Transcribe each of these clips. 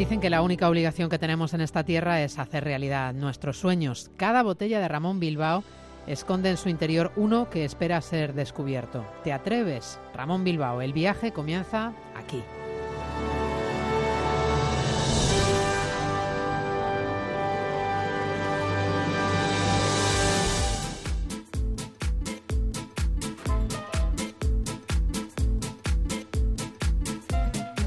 Dicen que la única obligación que tenemos en esta tierra es hacer realidad nuestros sueños. Cada botella de Ramón Bilbao esconde en su interior uno que espera ser descubierto. ¿Te atreves? Ramón Bilbao, el viaje comienza aquí.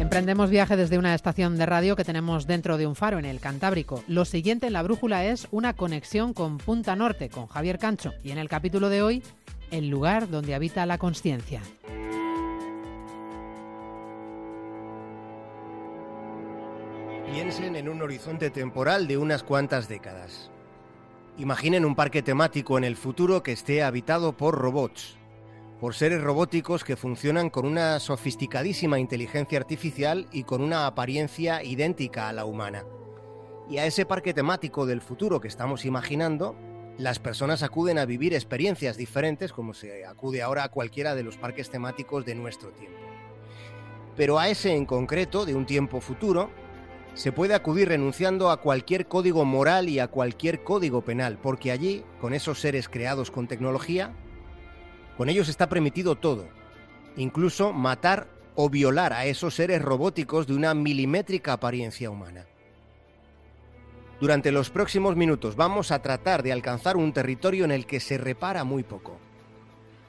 Emprendemos viaje desde una estación de radio que tenemos dentro de un faro en el Cantábrico. Lo siguiente en la brújula es una conexión con Punta Norte, con Javier Cancho. Y en el capítulo de hoy, el lugar donde habita la conciencia. Piensen en un horizonte temporal de unas cuantas décadas. Imaginen un parque temático en el futuro que esté habitado por robots, por seres robóticos que funcionan con una sofisticadísima inteligencia artificial y con una apariencia idéntica a la humana. Y a ese parque temático del futuro que estamos imaginando, las personas acuden a vivir experiencias diferentes como se acude ahora a cualquiera de los parques temáticos de nuestro tiempo. Pero a ese en concreto, de un tiempo futuro, se puede acudir renunciando a cualquier código moral y a cualquier código penal, porque allí, con esos seres creados con tecnología, con ellos está permitido todo, incluso matar o violar a esos seres robóticos de una milimétrica apariencia humana. Durante los próximos minutos vamos a tratar de alcanzar un territorio en el que se repara muy poco.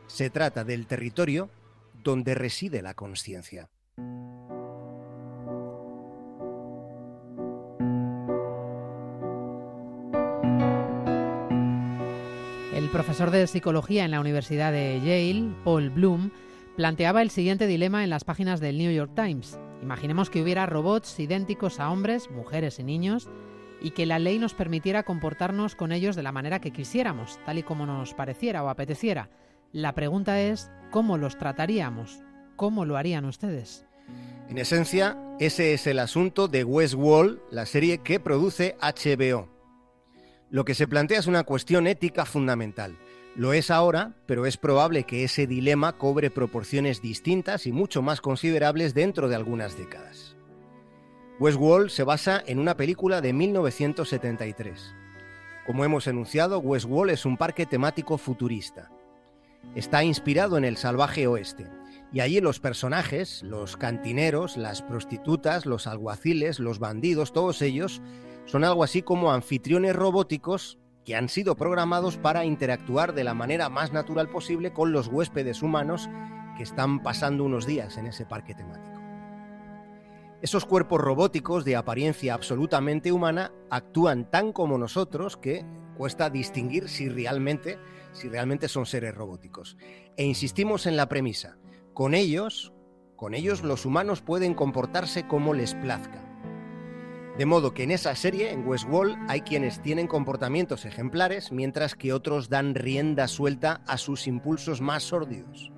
Se trata del territorio donde reside la conciencia. Profesor de psicología en la Universidad de Yale, Paul Bloom, planteaba el siguiente dilema en las páginas del New York Times. Imaginemos que hubiera robots idénticos a hombres, mujeres y niños y que la ley nos permitiera comportarnos con ellos de la manera que quisiéramos, tal y como nos pareciera o apeteciera. La pregunta es, ¿cómo los trataríamos? ¿Cómo lo harían ustedes? En esencia, ese es el asunto de Westworld, la serie que produce HBO. Lo que se plantea es una cuestión ética fundamental. Lo es ahora, pero es probable que ese dilema cobre proporciones distintas y mucho más considerables dentro de algunas décadas. Westworld se basa en una película de 1973. Como hemos enunciado, Westworld es un parque temático futurista. Está inspirado en el salvaje oeste, y allí los personajes, los cantineros, las prostitutas, los alguaciles, los bandidos, todos ellos son algo así como anfitriones robóticos que han sido programados para interactuar de la manera más natural posible con los huéspedes humanos que están pasando unos días en ese parque temático. Esos cuerpos robóticos de apariencia absolutamente humana actúan tan como nosotros que cuesta distinguir si realmente, si realmente son seres robóticos. E insistimos en la premisa, con ellos, con ellos los humanos pueden comportarse como les plazca. De modo que en esa serie, en Westworld, hay quienes tienen comportamientos ejemplares, mientras que otros dan rienda suelta a sus impulsos más sórdidos.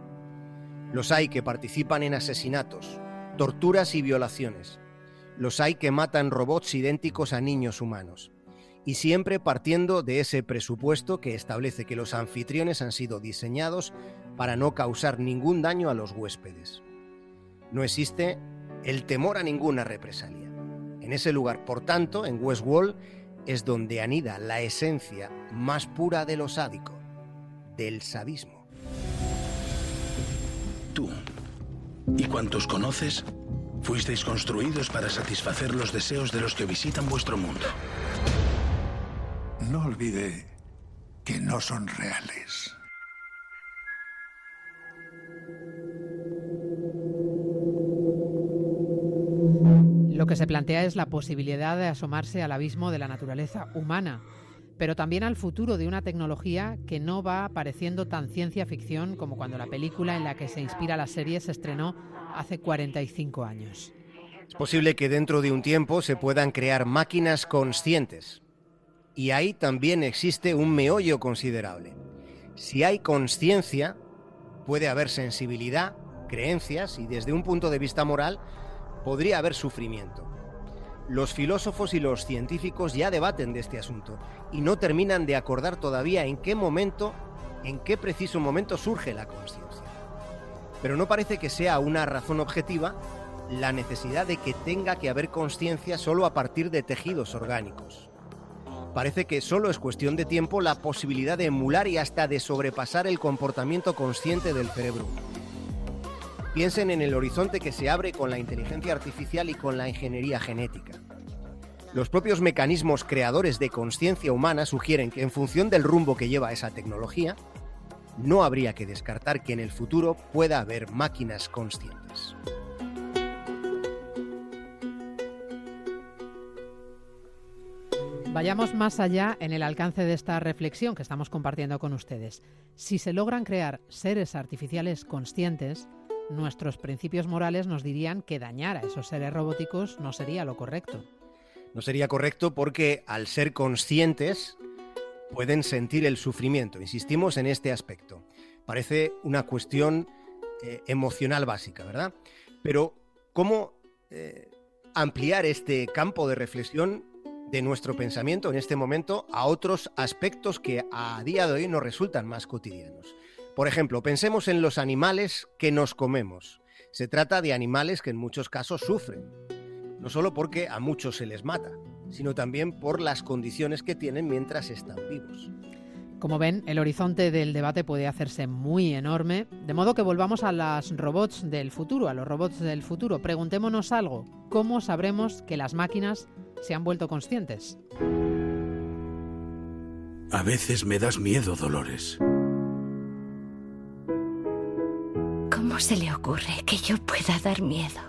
Los hay que participan en asesinatos, torturas y violaciones. Los hay que matan robots idénticos a niños humanos. Y siempre partiendo de ese presupuesto que establece que los anfitriones han sido diseñados para no causar ningún daño a los huéspedes. No existe el temor a ninguna represalia. En ese lugar, por tanto, en Westworld, es donde anida la esencia más pura de lo sádico, del sadismo. Tú y cuantos conoces, fuisteis construidos para satisfacer los deseos de los que visitan vuestro mundo. No olvide que no son reales. Que se plantea es la posibilidad de asomarse al abismo de la naturaleza humana, pero también al futuro de una tecnología que no va apareciendo tan ciencia ficción como cuando la película en la que se inspira la serie se estrenó hace 45 años. Es posible que dentro de un tiempo se puedan crear máquinas conscientes. Y ahí también existe un meollo considerable. Si hay conciencia, puede haber sensibilidad, creencias y desde un punto de vista moral, podría haber sufrimiento. Los filósofos y los científicos ya debaten de este asunto y no terminan de acordar todavía en qué momento, en qué preciso momento surge la conciencia. Pero no parece que sea una razón objetiva la necesidad de que tenga que haber conciencia solo a partir de tejidos orgánicos. Parece que solo es cuestión de tiempo la posibilidad de emular y hasta de sobrepasar el comportamiento consciente del cerebro. Piensen en el horizonte que se abre con la inteligencia artificial y con la ingeniería genética. Los propios mecanismos creadores de conciencia humana sugieren que en función del rumbo que lleva esa tecnología, no habría que descartar que en el futuro pueda haber máquinas conscientes. Vayamos más allá en el alcance de esta reflexión que estamos compartiendo con ustedes. Si se logran crear seres artificiales conscientes, nuestros principios morales nos dirían que dañar a esos seres robóticos no sería lo correcto. No sería correcto porque al ser conscientes pueden sentir el sufrimiento. Insistimos en este aspecto. Parece una cuestión eh, emocional básica, ¿verdad? Pero ¿cómo eh, ampliar este campo de reflexión de nuestro pensamiento en este momento a otros aspectos que a día de hoy nos resultan más cotidianos. Por ejemplo, pensemos en los animales que nos comemos. Se trata de animales que en muchos casos sufren, no solo porque a muchos se les mata, sino también por las condiciones que tienen mientras están vivos. Como ven, el horizonte del debate puede hacerse muy enorme, de modo que volvamos a las robots del futuro, a los robots del futuro. Preguntémonos algo, ¿cómo sabremos que las máquinas se han vuelto conscientes. A veces me das miedo, Dolores. ¿Cómo se le ocurre que yo pueda dar miedo?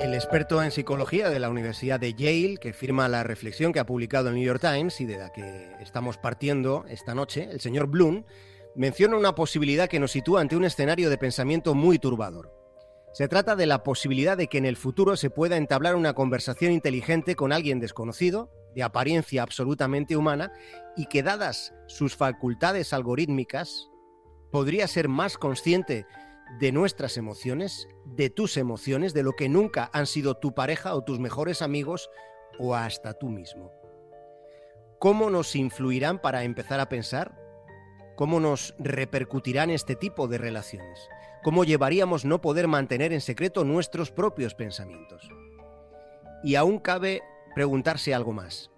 El experto en psicología de la Universidad de Yale, que firma la reflexión que ha publicado el New York Times y de la que estamos partiendo esta noche, el señor Bloom, menciona una posibilidad que nos sitúa ante un escenario de pensamiento muy turbador. Se trata de la posibilidad de que en el futuro se pueda entablar una conversación inteligente con alguien desconocido, de apariencia absolutamente humana, y que dadas sus facultades algorítmicas, podría ser más consciente de nuestras emociones, de tus emociones, de lo que nunca han sido tu pareja o tus mejores amigos o hasta tú mismo. ¿Cómo nos influirán para empezar a pensar? ¿Cómo nos repercutirán este tipo de relaciones? ¿Cómo llevaríamos no poder mantener en secreto nuestros propios pensamientos? Y aún cabe preguntarse algo más.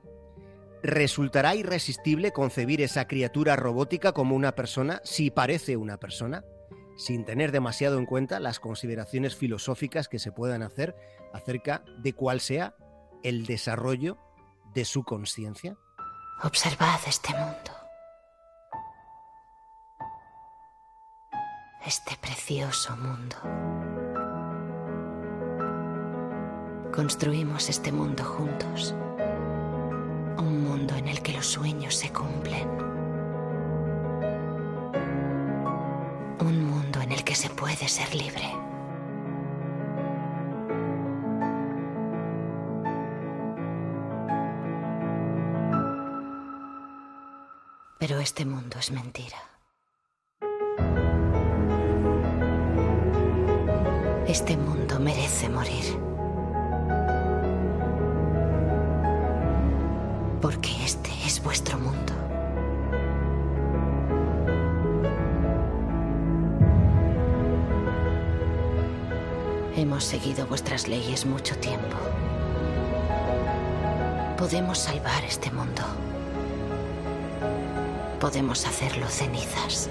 ¿Resultará irresistible concebir esa criatura robótica como una persona si parece una persona? sin tener demasiado en cuenta las consideraciones filosóficas que se puedan hacer acerca de cuál sea el desarrollo de su conciencia? Observad este mundo. Este precioso mundo. Construimos este mundo juntos. Un mundo en el que los sueños se cumplen que se puede ser libre. Pero este mundo es mentira. Este mundo merece morir. Porque este es vuestro mundo. Hemos seguido vuestras leyes mucho tiempo. Podemos salvar este mundo. Podemos hacerlo cenizas.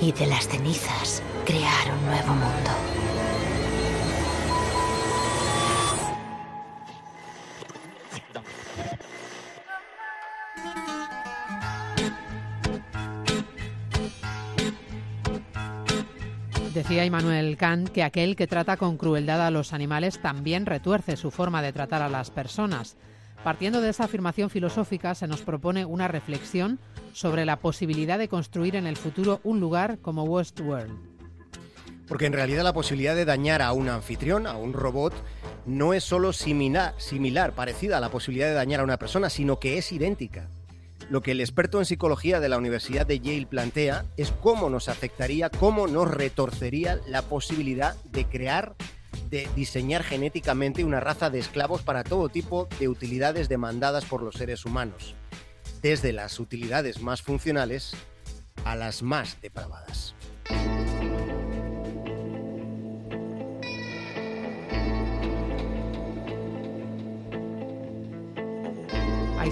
Y de las cenizas crear un nuevo mundo. Decía Immanuel Kant que aquel que trata con crueldad a los animales también retuerce su forma de tratar a las personas. Partiendo de esa afirmación filosófica, se nos propone una reflexión sobre la posibilidad de construir en el futuro un lugar como Westworld. Porque en realidad la posibilidad de dañar a un anfitrión, a un robot, no es solo similar, similar, parecida a la posibilidad de dañar a una persona, sino que es idéntica. Lo que el experto en psicología de la Universidad de Yale plantea es cómo nos afectaría, cómo nos retorcería la posibilidad de crear de diseñar genéticamente una raza de esclavos para todo tipo de utilidades demandadas por los seres humanos, desde las utilidades más funcionales a las más depravadas.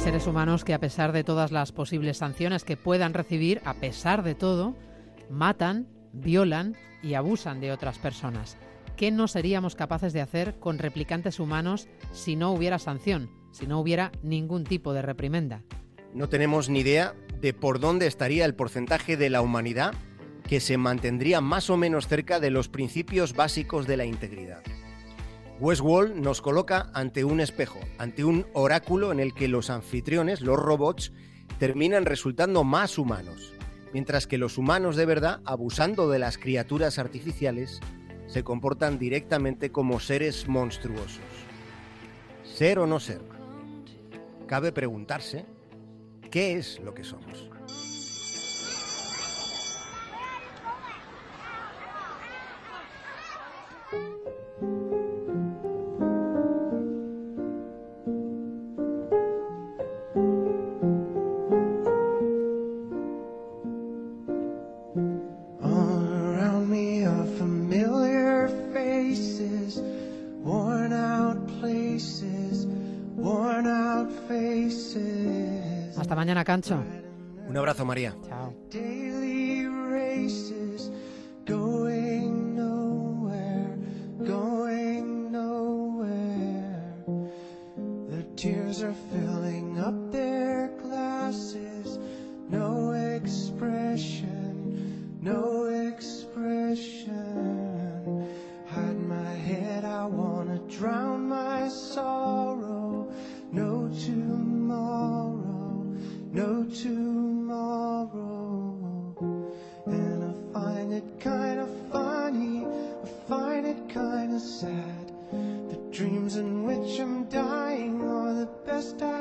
Seres humanos que a pesar de todas las posibles sanciones que puedan recibir, a pesar de todo, matan, violan y abusan de otras personas. ¿Qué no seríamos capaces de hacer con replicantes humanos si no hubiera sanción, si no hubiera ningún tipo de reprimenda? No tenemos ni idea de por dónde estaría el porcentaje de la humanidad que se mantendría más o menos cerca de los principios básicos de la integridad. Westworld nos coloca ante un espejo, ante un oráculo en el que los anfitriones, los robots, terminan resultando más humanos, mientras que los humanos de verdad, abusando de las criaturas artificiales, se comportan directamente como seres monstruosos. Ser o no ser. Cabe preguntarse, ¿qué es lo que somos? Cancho. Un abrazo, María. Chao. It's a